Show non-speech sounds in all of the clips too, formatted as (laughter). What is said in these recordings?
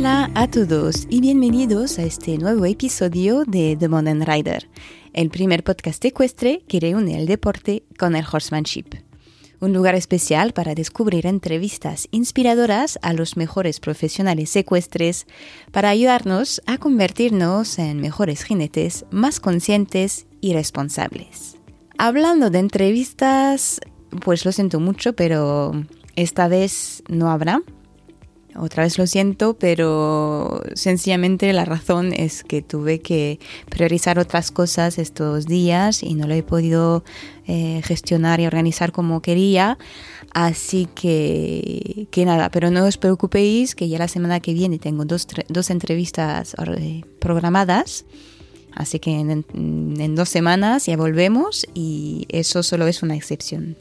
Hola a todos y bienvenidos a este nuevo episodio de The Modern Rider, el primer podcast ecuestre que reúne el deporte con el horsemanship. Un lugar especial para descubrir entrevistas inspiradoras a los mejores profesionales ecuestres para ayudarnos a convertirnos en mejores jinetes más conscientes y responsables. Hablando de entrevistas, pues lo siento mucho, pero esta vez no habrá otra vez lo siento, pero sencillamente la razón es que tuve que priorizar otras cosas estos días y no lo he podido eh, gestionar y organizar como quería. Así que, que nada, pero no os preocupéis que ya la semana que viene tengo dos, dos entrevistas eh, programadas. Así que en, en dos semanas ya volvemos y eso solo es una excepción.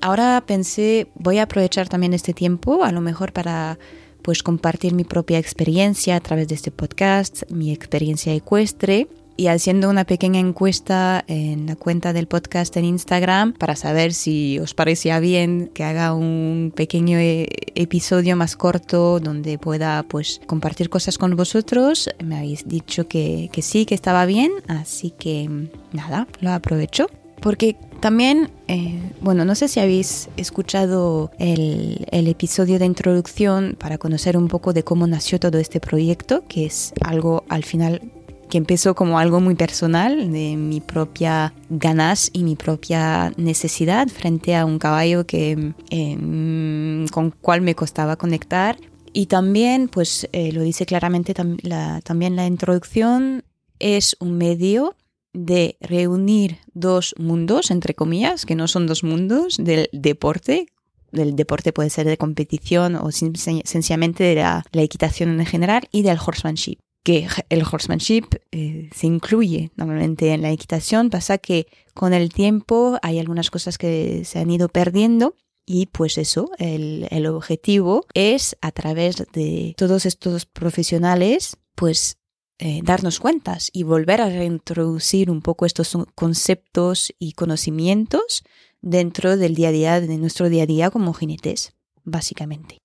Ahora pensé, voy a aprovechar también este tiempo, a lo mejor para pues compartir mi propia experiencia a través de este podcast, mi experiencia ecuestre y haciendo una pequeña encuesta en la cuenta del podcast en Instagram para saber si os parecía bien que haga un pequeño e, episodio más corto donde pueda pues compartir cosas con vosotros. Me habéis dicho que, que sí, que estaba bien, así que nada, lo aprovecho. Porque también, eh, bueno, no sé si habéis escuchado el, el, episodio de introducción para conocer un poco de cómo nació todo este proyecto, que es algo al final que empezó como algo muy personal de mi propia ganas y mi propia necesidad frente a un caballo que eh, con cual me costaba conectar. Y también pues eh, lo dice claramente tam la, también la introducción es un medio de reunir dos mundos, entre comillas, que no son dos mundos, del deporte. Del deporte puede ser de competición o sencillamente de la, equitación en general y del horsemanship. Que el horsemanship eh, se incluye normalmente en la equitación, pasa que con el tiempo hay algunas cosas que se han ido perdiendo y pues eso, el, el, objetivo es a través de todos estos profesionales, pues eh, darnos cuentas y volver a reintroducir un poco estos conceptos y conocimientos dentro del día a día, de nuestro día a día como jinetes, básicamente.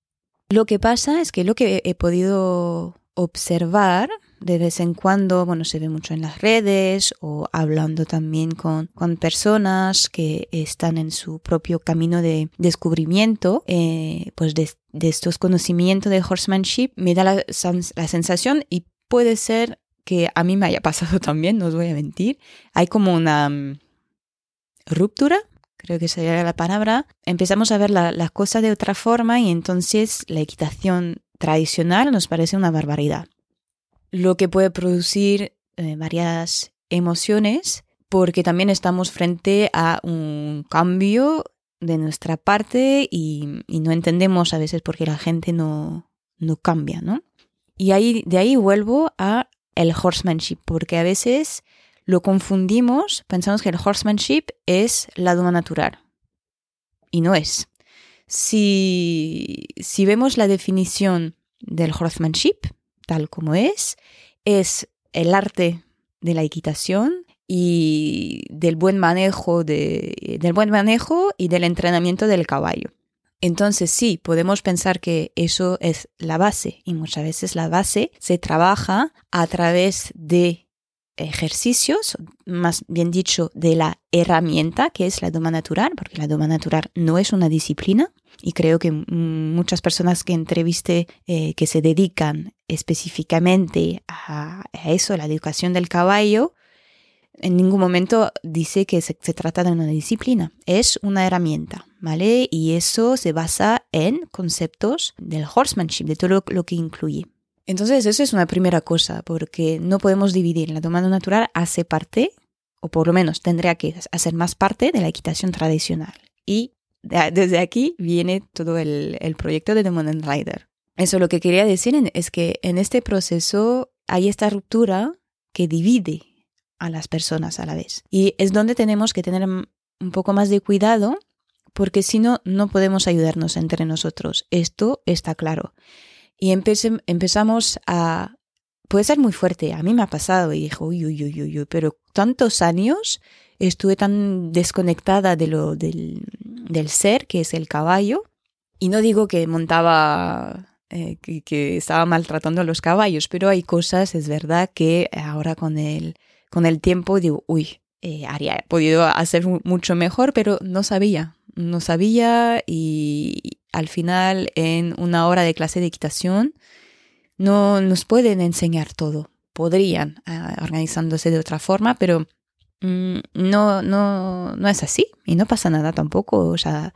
Lo que pasa es que lo que he podido observar de vez en cuando, bueno, se ve mucho en las redes o hablando también con, con personas que están en su propio camino de descubrimiento, eh, pues de, estos conocimientos de horsemanship, me da la, la sensación y puede ser que a mí me haya pasado (laughs) también, no os voy a mentir. Hay como una mm, ruptura, creo que sería la palabra. Empezamos a ver las cosas de otra forma y entonces la equitación tradicional nos parece una barbaridad. Lo que puede producir eh, varias emociones porque también estamos frente a un cambio de nuestra parte y, y no entendemos a veces por qué la gente no, no cambia, ¿no? Y ahí, de ahí vuelvo a el horsemanship, porque a veces lo confundimos, pensamos que el horsemanship es la doma natural. Y no es. Si, si vemos la definición del horsemanship, tal como es, es el arte de la equitación y del buen manejo de, del buen manejo y del entrenamiento del caballo. Entonces sí, podemos pensar que eso es la base y muchas veces la base se trabaja a través de ejercicios, más bien dicho, de la herramienta que es la doma natural, porque la doma natural no es una disciplina y creo que muchas personas que entrevisté eh, que se dedican específicamente a, a eso, a la educación del caballo, en ningún momento dice que se, trata de una disciplina, es una herramienta, ¿vale? Y eso se basa en conceptos del horsemanship, de todo lo, que incluye. Entonces, eso es una primera cosa, porque no podemos dividir. La domanda natural hace parte, o por lo menos tendría que hacer más parte de la equitación tradicional. Y desde aquí viene todo el, el proyecto de The Modern Rider. Eso lo que quería decir es que en este proceso hay esta ruptura que divide a las personas a la vez. Y es donde tenemos que tener un poco más de cuidado porque si no, no podemos ayudarnos entre nosotros. Esto está claro. Y empezamos a... Puede ser muy fuerte, a mí me ha pasado y dijo, uy, uy, uy, uy, pero tantos años estuve tan desconectada de lo, del, del ser que es el caballo. Y no digo que montaba eh, que, estaba maltratando a los caballos, pero hay cosas, es verdad, que ahora con el, con el tiempo digo, uy, eh, podido hacer mucho mejor, pero no sabía, no sabía y al final en una hora de clase de equitación no nos pueden enseñar todo. Podrían, ah, organizándose de otra forma, pero mm, no, no, no es así y no pasa nada tampoco. O sea,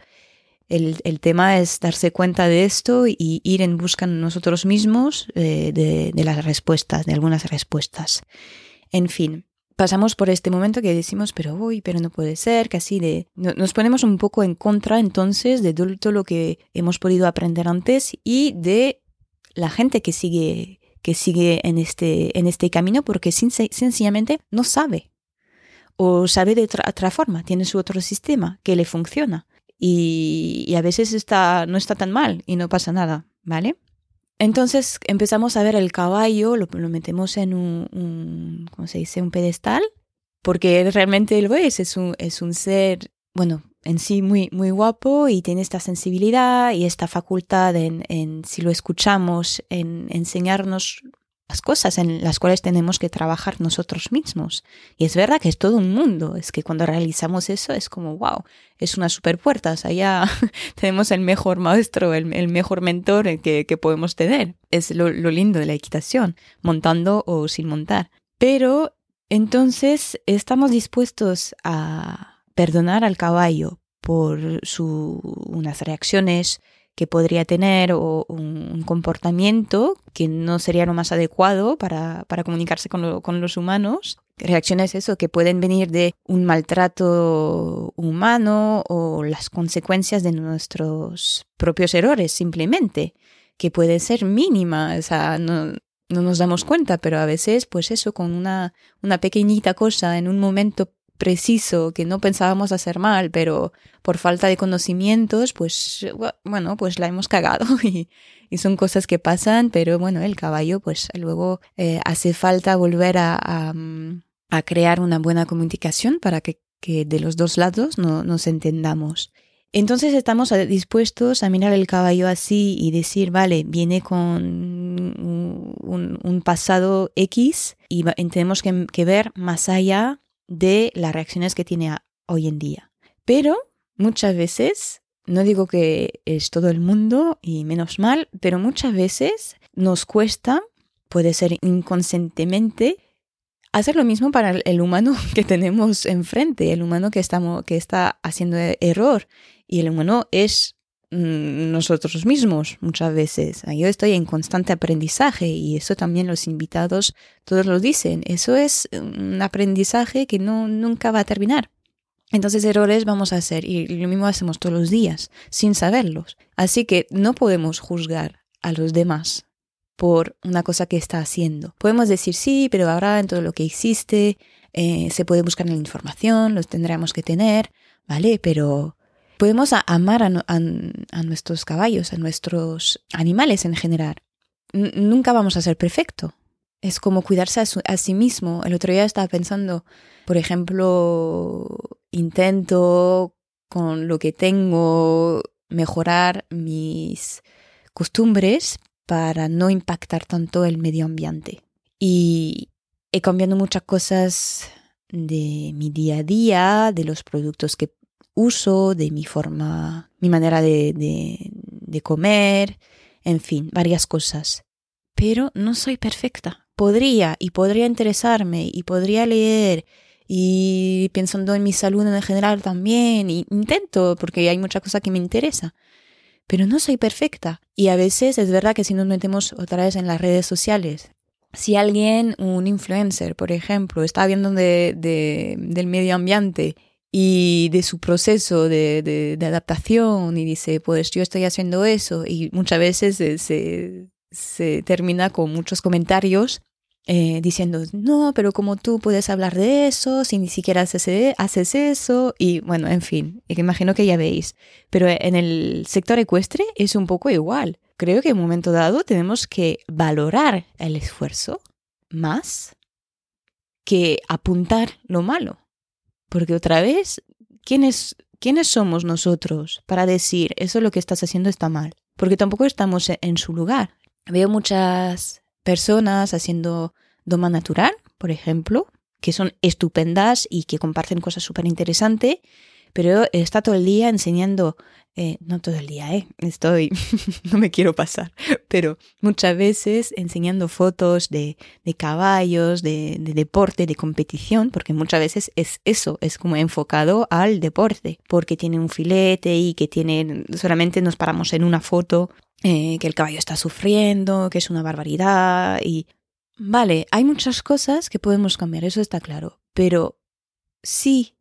el, el, tema es darse cuenta de esto y ir en busca nosotros mismos eh, de, de, las respuestas, de algunas respuestas. En fin, pasamos por este momento que decimos, pero uy, pero no puede ser, casi de... Nos ponemos un poco en contra entonces de todo lo que hemos podido aprender antes y de la gente que sigue, que sigue en, este, en este camino porque sencillamente no sabe o sabe de otra forma, tiene su otro sistema que le funciona y, a veces está, no está tan mal y no pasa nada, ¿vale? Entonces empezamos a ver el caballo, lo, metemos en un, ¿cómo se dice? Un pedestal, porque realmente lo es, es un, es un ser, bueno, en sí muy, muy guapo y tiene esta sensibilidad y esta facultad en, en si lo escuchamos, en enseñarnos las cosas en las cuales tenemos que trabajar nosotros mismos. Y es verdad que es todo un mundo, es que cuando realizamos eso es como, wow, es una super puerta, o (laughs) tenemos el mejor maestro, el, mejor mentor que, que, podemos tener. Es lo, lo lindo de la equitación, montando o sin montar. Pero entonces estamos dispuestos a perdonar al caballo por su, unas reacciones que podría tener o un, comportamiento que no sería lo más adecuado para, para comunicarse con, los humanos. Reacciones eso que pueden venir de un maltrato humano o las consecuencias de nuestros propios errores simplemente, que puede ser mínima, o sea, no, no nos damos cuenta, pero a veces pues eso con una, una pequeñita cosa en un momento preciso que no pensábamos hacer mal, pero por falta de conocimientos, pues bueno, pues la hemos cagado (laughs) y, son cosas que pasan, pero bueno, el caballo pues luego eh, hace falta volver a, a, crear una buena comunicación para que, de los dos lados no, nos entendamos. Entonces estamos dispuestos a mirar el caballo así y decir, vale, viene con un, pasado X y tenemos que ver más allá de las reacciones que tiene hoy en día. Pero muchas veces, no digo que es todo el mundo y menos mal, pero muchas veces nos cuesta, puede ser inconscientemente, hacer lo mismo para el humano (laughs) que tenemos enfrente, el humano que, estamos, que está haciendo error. Y el humano es nosotros mismos muchas veces. Yo estoy en constante aprendizaje y eso también los invitados todos lo dicen. Eso es un aprendizaje que no, nunca va a terminar. Entonces errores vamos a hacer y lo mismo hacemos todos los días sin saberlos. Así que no podemos juzgar a los demás por una cosa que está haciendo. Podemos decir sí, pero ahora en todo lo que existe eh, se puede buscar en la información, los tendremos que tener, ¿vale? Pero podemos amar a, nuestros caballos, a nuestros animales en general. nunca vamos a ser perfecto. Es como cuidarse a, sí mismo. El otro día estaba pensando, por ejemplo, intento con lo que tengo mejorar mis costumbres para no impactar tanto el medio ambiente. Y he cambiado muchas cosas de mi día a día, de los productos que uso, de mi forma, mi manera de, de, comer, en fin, varias cosas. Pero no soy perfecta. Podría y podría interesarme y podría leer y pensando en mi salud en general también, y intento porque hay mucha cosa que me interesa, pero no soy perfecta. Y a veces es verdad que si nos metemos otra vez en las redes sociales, si alguien, un influencer, por ejemplo, está viendo de, de, del medio ambiente y de su proceso de, de, adaptación y dice, pues yo estoy haciendo eso y muchas veces se, se, termina con muchos comentarios eh, diciendo, no, pero como tú puedes hablar de eso si ni siquiera haces, e, haces eso y bueno, en fin, imagino que ya veis, pero en el sector ecuestre es un poco igual. Creo que en un momento dado tenemos que valorar el esfuerzo más que apuntar lo malo. Porque otra vez, ¿quiénes, ¿quiénes somos nosotros para decir eso lo que estás haciendo está mal? porque tampoco estamos en su lugar. Veo muchas personas haciendo doma natural, por ejemplo, que son estupendas y que comparten cosas súper interesantes, pero está todo el día enseñando, eh, no todo el día, eh, estoy, (laughs) no me quiero pasar, pero muchas veces enseñando fotos de, de caballos, de, de, deporte, de competición, porque muchas veces es eso, es como enfocado al deporte, porque tiene un filete y que tiene, solamente nos paramos en una foto. Eh, que el caballo está sufriendo, que es una barbaridad y Vale, hay muchas cosas que podemos cambiar, eso está claro, pero sí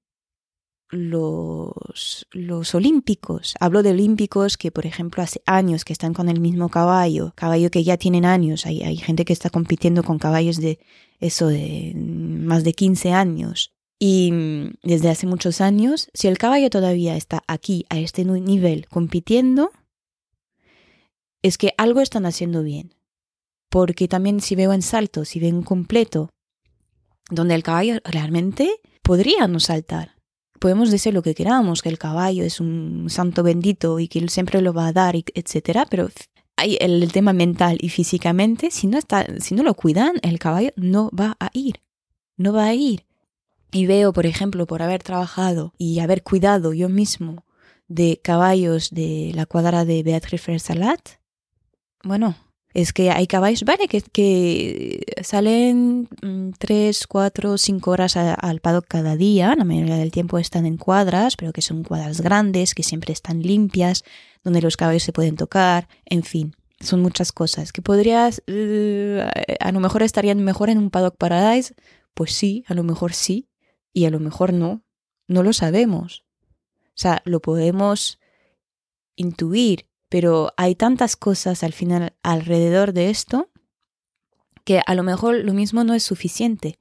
los, los olímpicos, hablo de olímpicos que por ejemplo hace años que están con el mismo caballo, caballo que ya tienen años, hay, hay gente que está compitiendo con caballos de eso de más de 15 años. Y desde hace muchos años, si el caballo todavía está aquí, a este nivel, compitiendo, es que algo están haciendo bien porque también si veo en salto, si veo en completo, donde el caballo realmente podría no saltar. Podemos decir lo que queramos, que el caballo es un santo bendito y que él siempre lo va a dar, etcétera, pero hay el tema mental y físicamente, si no, está, si no lo cuidan, el caballo no va a ir, no va a ir. Y veo, por ejemplo, por haber trabajado y haber cuidado yo mismo de caballos de la cuadra de Beatriz Fersalat, bueno, es que hay caballos, vale, que, que salen mm, tres, cuatro, cinco horas al paddock cada día, la mayoría del tiempo están en cuadras, pero que son cuadras grandes, que siempre están limpias, donde los caballos se pueden tocar, en fin, son muchas cosas. Que podrías, eh, a lo mejor estarían mejor en un paddock paradise, pues sí, a lo mejor sí, y a lo mejor no, no lo sabemos. O sea, lo podemos intuir, pero hay tantas cosas al final alrededor de esto que a lo mejor lo mismo no es suficiente,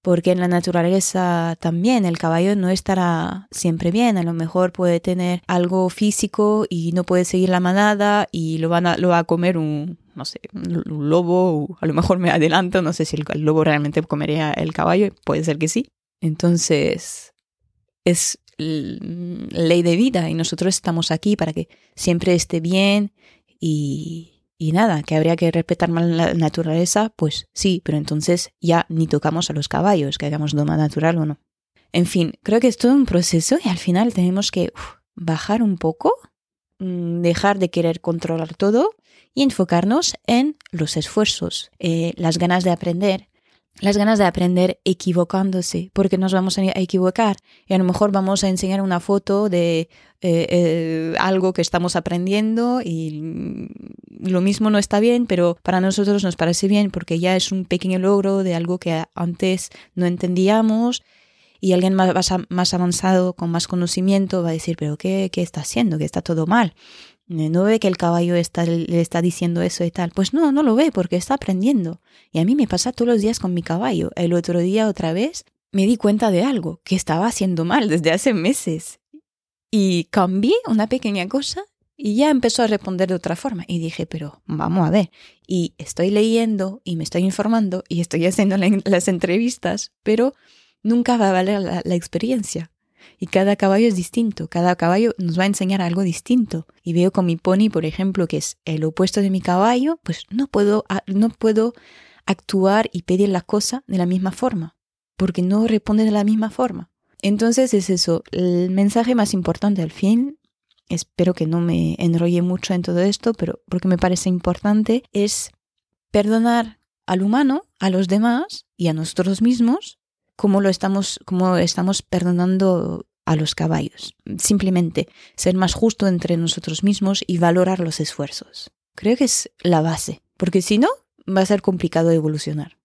porque en la naturaleza también el caballo no estará siempre bien, a lo mejor puede tener algo físico y no puede seguir la manada y lo, van a, lo va a comer un, no sé, un lobo, a lo mejor me adelanto, no sé si el lobo realmente comería el caballo, puede ser que sí. Entonces, es ley de vida y nosotros estamos aquí para que siempre esté bien y, y nada, que habría que respetar más la naturaleza, pues sí, pero entonces ya ni tocamos a los caballos, que hagamos doma natural o no. En fin, creo que es todo un proceso y al final tenemos que bajar un poco, mm, dejar de querer controlar todo y enfocarnos en los esfuerzos, eh, las ganas de aprender, las ganas de aprender equivocándose, porque nos vamos a equivocar y a lo mejor vamos a enseñar una foto de eh, eh, algo que estamos aprendiendo y lo mismo no está bien, pero para nosotros nos parece bien porque ya es un pequeño logro de algo que antes no entendíamos y alguien más, más avanzado, con más conocimiento, va a decir, pero ¿qué, qué está haciendo? Que está todo mal. Eh, no ve que el caballo está, le está diciendo eso y tal. Pues no, no lo ve porque está aprendiendo. Y a mí me pasa todos los días con mi caballo. El otro día otra vez me di cuenta de algo que estaba haciendo mal desde hace meses. Y cambié una pequeña cosa y ya empezó a responder de otra forma. Y dije, pero vamos a ver. Y estoy leyendo y me estoy informando y estoy haciendo las entrevistas, pero nunca va a valer la experiencia y cada caballo es distinto, cada caballo nos va a enseñar algo distinto. Y veo con mi pony, por ejemplo, que es el opuesto de mi caballo, pues no puedo, no puedo actuar y pedir la cosa de la misma forma, porque no responde de la misma forma. Entonces es eso, el mensaje más importante al fin, espero que no me enrolle mucho en todo esto, pero porque me parece importante, es perdonar al humano, a los demás y a nosotros mismos cómo lo estamos, cómo estamos perdonando a los caballos. Simplemente ser más justo entre nosotros mismos y valorar los esfuerzos. Creo que es la base, porque si no, va a ser complicado evolucionar.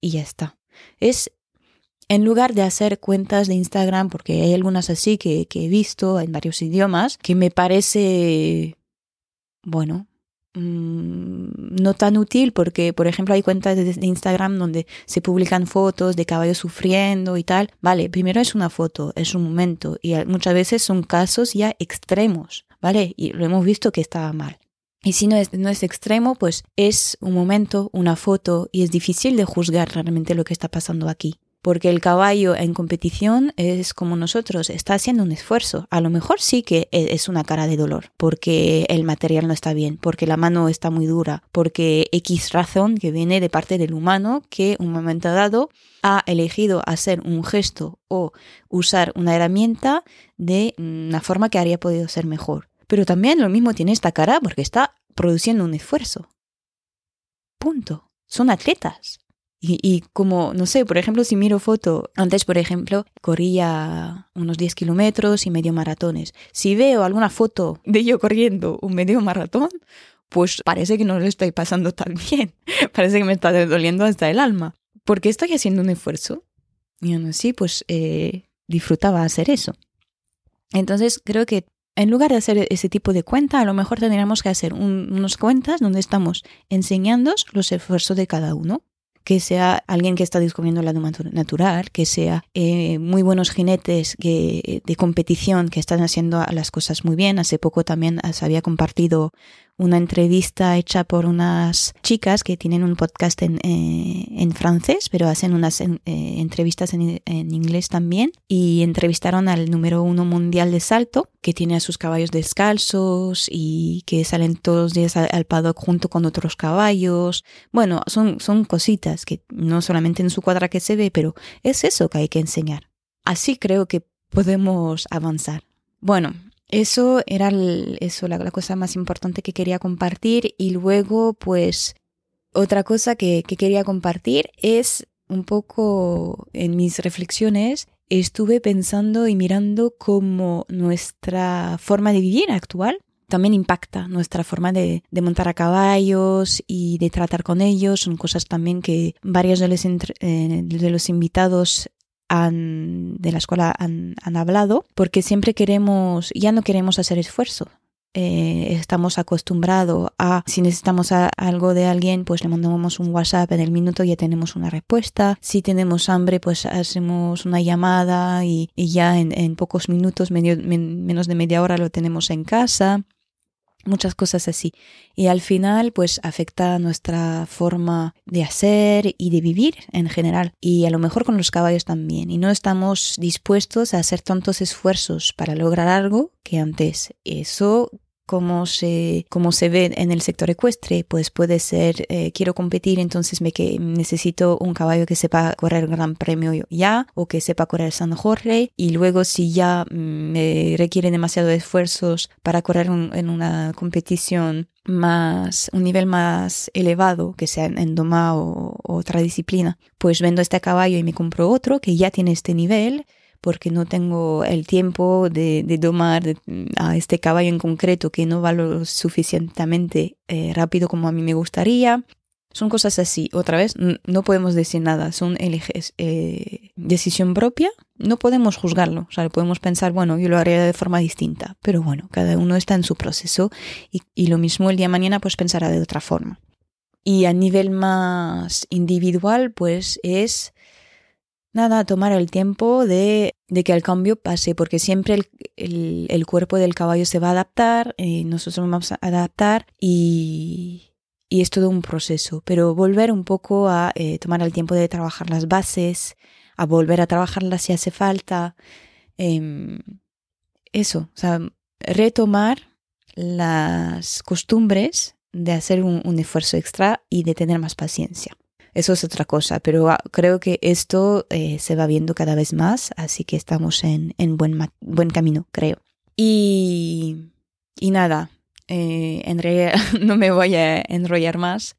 Y ya está. Es en lugar de hacer cuentas de Instagram, porque hay algunas así que, que he visto en varios idiomas, que me parece, bueno, no tan útil porque, por ejemplo, hay cuentas de, Instagram donde se publican fotos de caballos sufriendo y tal. Vale, primero es una foto, es un momento y muchas veces son casos ya extremos, ¿vale? Y lo hemos visto que estaba mal. Y si no es, no es extremo, pues es un momento, una foto y es difícil de juzgar realmente lo que está pasando aquí. Porque el caballo en competición es como nosotros, está haciendo un esfuerzo. A lo mejor sí que e, es una cara de dolor, porque el material no está bien, porque la mano está muy dura, porque X razón que viene de parte del humano que un momento dado ha elegido hacer un gesto o usar una herramienta de una forma que habría podido ser mejor. Pero también lo mismo tiene esta cara porque está produciendo un esfuerzo. Punto. Son atletas. Y, como, no sé, por ejemplo, si miro foto, antes, por ejemplo, corría unos 10 kilómetros y medio maratones. Si veo alguna foto de yo corriendo un medio maratón, pues parece que no lo estoy pasando tan (laughs) bien. parece que me está doliendo hasta el alma. Porque estoy haciendo un esfuerzo. Y aún así, pues eh, disfrutaba hacer eso. Entonces, creo que en lugar de hacer ese tipo de cuenta, a lo mejor tendríamos que hacer unos cuentas donde estamos enseñando los esfuerzos de cada uno que sea alguien que está descubriendo la natural, que sea eh, muy buenos jinetes que, de competición que están haciendo las cosas muy bien. Hace poco también se había compartido una entrevista hecha por unas chicas que tienen un podcast en, eh, en francés, pero hacen unas eh, entrevistas en, en, inglés también. Y entrevistaron al número uno mundial de salto, que tiene a sus caballos descalzos y que salen todos los días al, al paddock junto con otros caballos. Bueno, son, son cositas que no solamente en su cuadra que se ve, pero es eso que hay que enseñar. Así creo que podemos avanzar. Bueno, eso era eso, la, cosa más importante que quería compartir. Y luego, pues, otra cosa que, que quería compartir es un poco en mis reflexiones estuve pensando y mirando cómo nuestra forma de vivir actual también impacta nuestra forma de, de, montar a caballos y de tratar con ellos. Son cosas también que varios de los, eh, de los invitados de la escuela han, hablado, porque siempre queremos, ya no queremos hacer esfuerzo. Eh, estamos acostumbrados a, si necesitamos algo de alguien, pues le mandamos un WhatsApp en el minuto y ya tenemos una respuesta. Si tenemos hambre, pues hacemos una llamada y, ya en, pocos minutos, menos de media hora lo tenemos en casa muchas cosas así. Y al final, pues afecta nuestra forma de hacer y de vivir en general. Y a lo mejor con los caballos también. Y no estamos dispuestos a hacer tantos esfuerzos para lograr algo que antes. Eso como se, como se ve en el sector ecuestre, pues puede ser, eh, quiero competir, entonces me que necesito un caballo que sepa correr Gran Premio ya, o que sepa correr San Jorge, y luego si ya me requiere demasiados esfuerzos para correr en una competición más, un nivel más elevado, que sea en doma o otra disciplina, pues vendo este caballo y me compro otro que ya tiene este nivel, porque no tengo el tiempo de, domar a este caballo en concreto que no va lo suficientemente eh, rápido como a mí me gustaría. Son cosas así. Otra vez, no podemos decir nada. Son eliges, eh, decisión propia. No podemos juzgarlo. O sea, podemos pensar, bueno, yo lo haría de forma distinta. Pero bueno, cada uno está en su proceso y, y lo mismo el día de mañana pues pensará de otra forma. Y a nivel más individual, pues es nada, tomar el tiempo de, de, que el cambio pase, porque siempre el, el, cuerpo del caballo se va a adaptar, eh, nosotros vamos a adaptar y, y, es todo un proceso. Pero volver un poco a eh, tomar el tiempo de trabajar las bases, a volver a trabajarlas si hace falta. Eh, eso, o sea, retomar las costumbres de hacer un, un esfuerzo extra y de tener más paciencia. Eso es otra cosa, pero ah, creo que esto eh, se va viendo cada vez más, así que estamos en, en buen, buen camino, creo. Y, y nada, eh, en realidad (laughs) no me voy a enrollar más.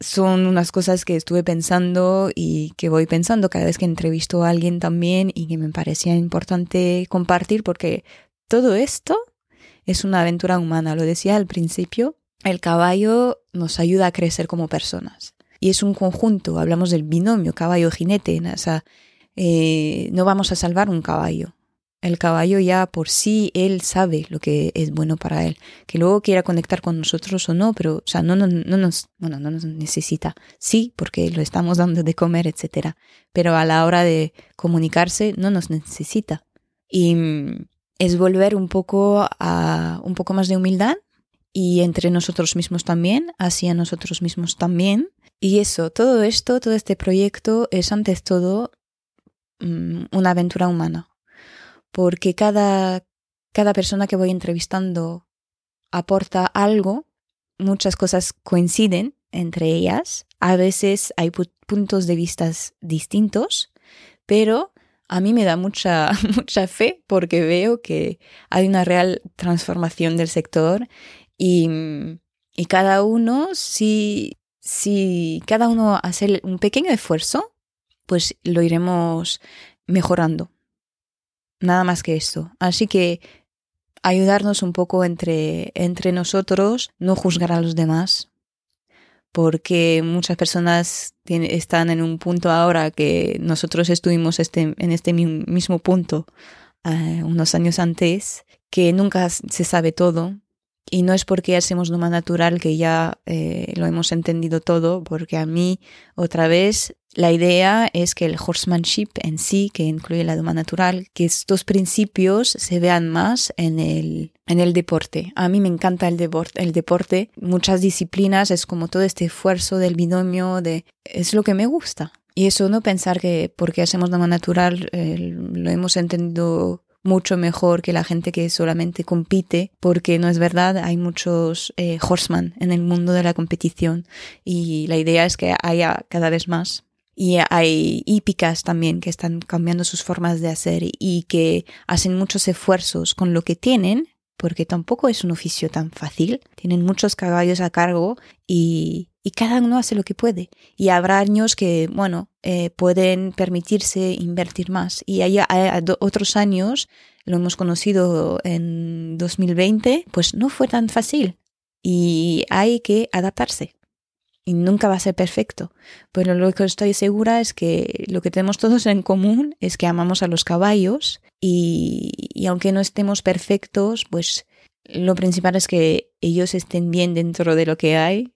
Son unas cosas que estuve pensando y que voy pensando cada vez que entrevisto a alguien también y que me parecía importante compartir porque todo esto es una aventura humana. Lo decía al principio, el caballo nos ayuda a crecer como personas y es un conjunto, hablamos del binomio caballo-jinete, o sea, eh, no vamos a salvar un caballo. El caballo ya por sí, él sabe lo que es bueno para él. Que luego quiera conectar con nosotros o no, pero, o sea, no, no, no, nos, bueno, no nos necesita. Sí, porque lo estamos dando de comer, etcétera. Pero a la hora de comunicarse, no nos necesita. Y mm, es volver un poco a un poco más de humildad y entre nosotros mismos también, hacia nosotros mismos también, y eso, todo esto, todo este proyecto es antes todo mm, una aventura humana, porque cada, cada persona que voy entrevistando aporta algo, muchas cosas coinciden entre ellas, a veces hay puntos de vista distintos, pero a mí me da mucha, (laughs) mucha fe porque veo que hay una real transformación del sector y, y cada uno, si, si cada uno hace un pequeño esfuerzo, pues lo iremos mejorando. Nada más que esto. Así que ayudarnos un poco entre, entre nosotros, no juzgar a los demás, porque muchas personas están en un punto ahora que nosotros estuvimos este, en este mismo punto eh, unos años antes, que nunca se sabe todo, y no es porque hacemos más natural que ya eh, lo hemos entendido todo, porque a mí, otra vez, la idea es que el horsemanship en sí, que incluye la doma natural, que estos principios se vean más en el, en el deporte. A mí me encanta el, deporte, el deporte, muchas disciplinas, es como todo este esfuerzo del binomio, de, es lo que me gusta. Y eso no pensar que porque hacemos doma natural eh, lo hemos entendido mucho mejor que la gente que solamente compite, porque no es verdad, hay muchos eh, horsemen en el mundo de la competición y la idea es que haya cada vez más. Y hay hípicas también que están cambiando sus formas de hacer y que hacen muchos esfuerzos con lo que tienen, porque tampoco es un oficio tan fácil. Tienen muchos caballos a cargo y y cada uno hace lo que puede. Y habrá años que, bueno, eh, pueden permitirse invertir más. Y hay, otros años, lo hemos conocido en 2020, pues no fue tan fácil. Y hay que adaptarse. Y nunca va a ser perfecto. Pero lo que estoy segura es que lo que tenemos todos en común es que amamos a los caballos y, y aunque no estemos perfectos, pues lo principal es que ellos estén bien dentro de lo que hay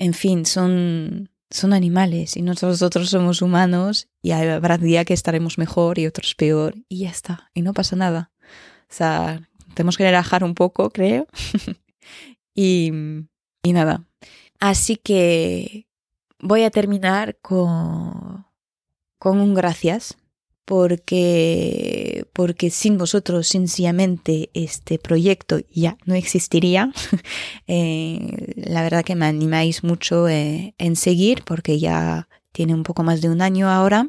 en fin, son, son animales y nosotros somos humanos y habrá día que estaremos mejor y otros peor y ya está, y no pasa nada. O sea, tenemos que relajar un poco, creo. (laughs) y, y nada. Así que voy a terminar con, con un gracias porque, porque sin vosotros sencillamente este proyecto ya no existiría. (laughs) Eh, la verdad que me animáis mucho eh, en seguir porque ya tiene un poco más de un año ahora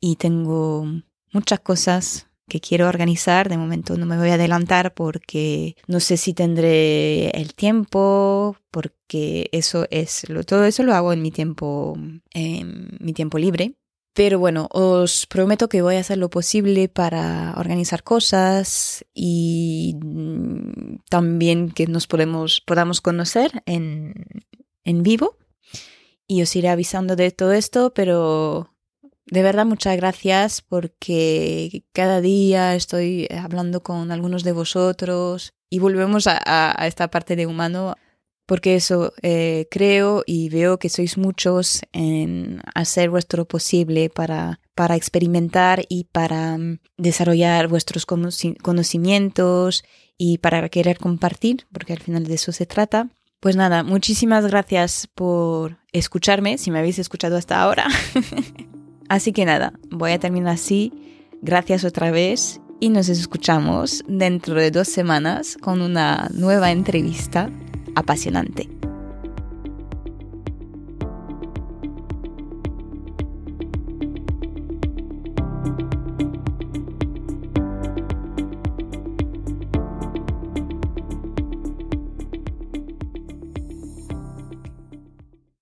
y tengo muchas cosas que quiero organizar. De momento no me voy a adelantar porque no sé si tendré el tiempo, porque eso es lo, todo eso lo hago en mi tiempo, en mi tiempo libre. Pero bueno, os prometo que voy a hacer lo posible para organizar cosas y mm, también que nos podemos, podamos conocer en, en vivo. Y os iré avisando de todo esto, pero de verdad muchas gracias porque cada día estoy hablando con algunos de vosotros y volvemos a, a esta parte de humano porque eso eh, creo y veo que sois muchos en hacer vuestro posible para, para experimentar y para mm, desarrollar vuestros conocimientos y para querer compartir, porque al final de eso se trata. Pues nada, muchísimas gracias por escucharme, si me habéis escuchado hasta ahora. (laughs) así que nada, voy a terminar así. Gracias otra vez y nos escuchamos dentro de dos semanas con una nueva entrevista apasionante.